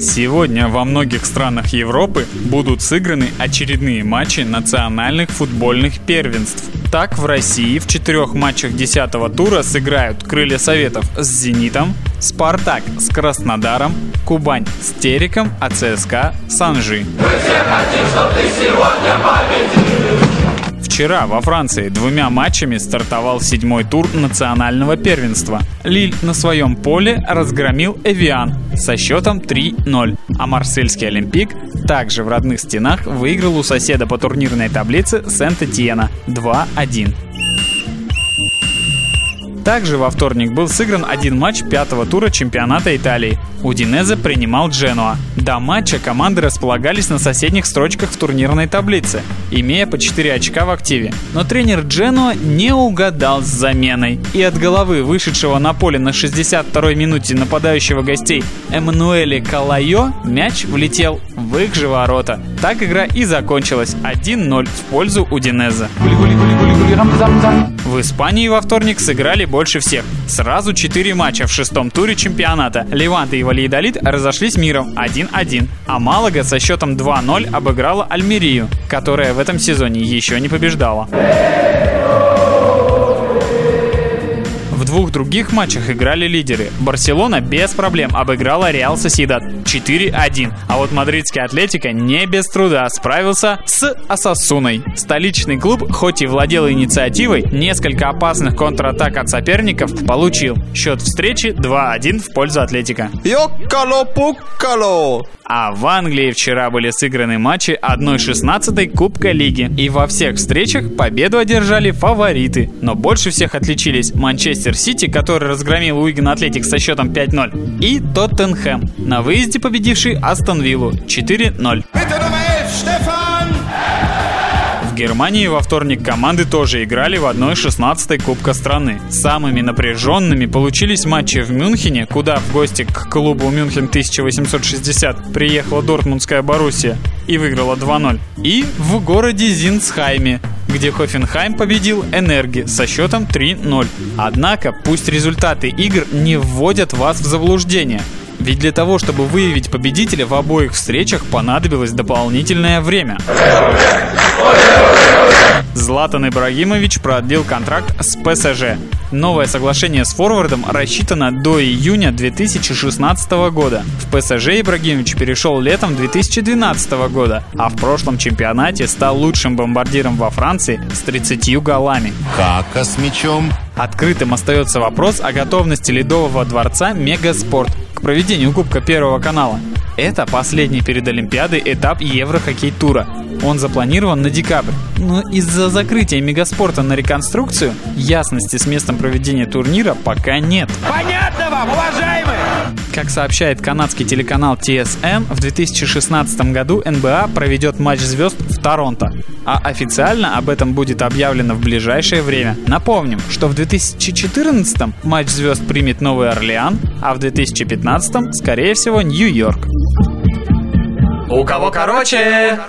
Сегодня во многих странах Европы будут сыграны очередные матчи национальных футбольных первенств. Так, в России в четырех матчах 10 тура сыграют Крылья Советов с «Зенитом», «Спартак» с «Краснодаром», «Кубань» с «Тереком», а ЦСКА с «Анжи». Вчера во Франции двумя матчами стартовал седьмой тур национального первенства. Лиль на своем поле разгромил Эвиан со счетом 3-0, а марсельский Олимпик также в родных стенах выиграл у соседа по турнирной таблице Сент-Этьена 2-1. Также во вторник был сыгран один матч пятого тура чемпионата Италии. Удинезе принимал Дженуа. До матча команды располагались на соседних строчках в турнирной таблице, имея по 4 очка в активе. Но тренер Дженуа не угадал с заменой. И от головы вышедшего на поле на 62-й минуте нападающего гостей Эммануэле Калайо мяч влетел в их же ворота. Так игра и закончилась 1-0 в пользу Удинезе. В Испании во вторник сыграли больше всех. Сразу 4 матча в шестом туре чемпионата. Левант и Валиедолит разошлись миром 1-1, а Малага со счетом 2-0 обыграла Альмерию, которая в этом сезоне еще не побеждала. Других матчах играли лидеры. Барселона без проблем обыграла Реал Соседат 4-1. А вот мадридский Атлетика не без труда справился с Асасуной. Столичный клуб, хоть и владел инициативой, несколько опасных контратак от соперников получил. Счет встречи 2-1 в пользу Атлетика. Йоккало-пуккало! А в Англии вчера были сыграны матчи 1-16 Кубка Лиги. И во всех встречах победу одержали фавориты. Но больше всех отличились Манчестер Сити, который разгромил Уиген Атлетик со счетом 5-0, и Тоттенхэм, на выезде победивший Астон Виллу 4-0. В Германии во вторник команды тоже играли в 1-16 Кубка страны. Самыми напряженными получились матчи в Мюнхене, куда в гости к клубу Мюнхен 1860 приехала Дортмундская Боруссия и выиграла 2-0. И в городе Зинцхайме, где Хофенхайм победил Энерги со счетом 3-0. Однако, пусть результаты игр не вводят вас в заблуждение. Ведь для того, чтобы выявить победителя в обоих встречах понадобилось дополнительное время. Златан Ибрагимович продлил контракт с ПСЖ. Новое соглашение с форвардом рассчитано до июня 2016 года. В ПСЖ Ибрагимович перешел летом 2012 года, а в прошлом чемпионате стал лучшим бомбардиром во Франции с 30 голами. Кака с мячом. Открытым остается вопрос о готовности Ледового дворца Мегаспорт к проведению Кубка Первого канала. Это последний перед Олимпиадой этап Еврохоккей-тура. Он запланирован на декабрь. Но из-за закрытия Мегаспорта на реконструкцию ясности с местом проведения турнира пока нет. Понятно вам, уважаемые? Как сообщает канадский телеканал TSN, в 2016 году НБА проведет матч звезд в Торонто. А официально об этом будет объявлено в ближайшее время. Напомним, что в 2014 матч звезд примет Новый Орлеан, а в 2015 скорее всего Нью-Йорк. У кого короче?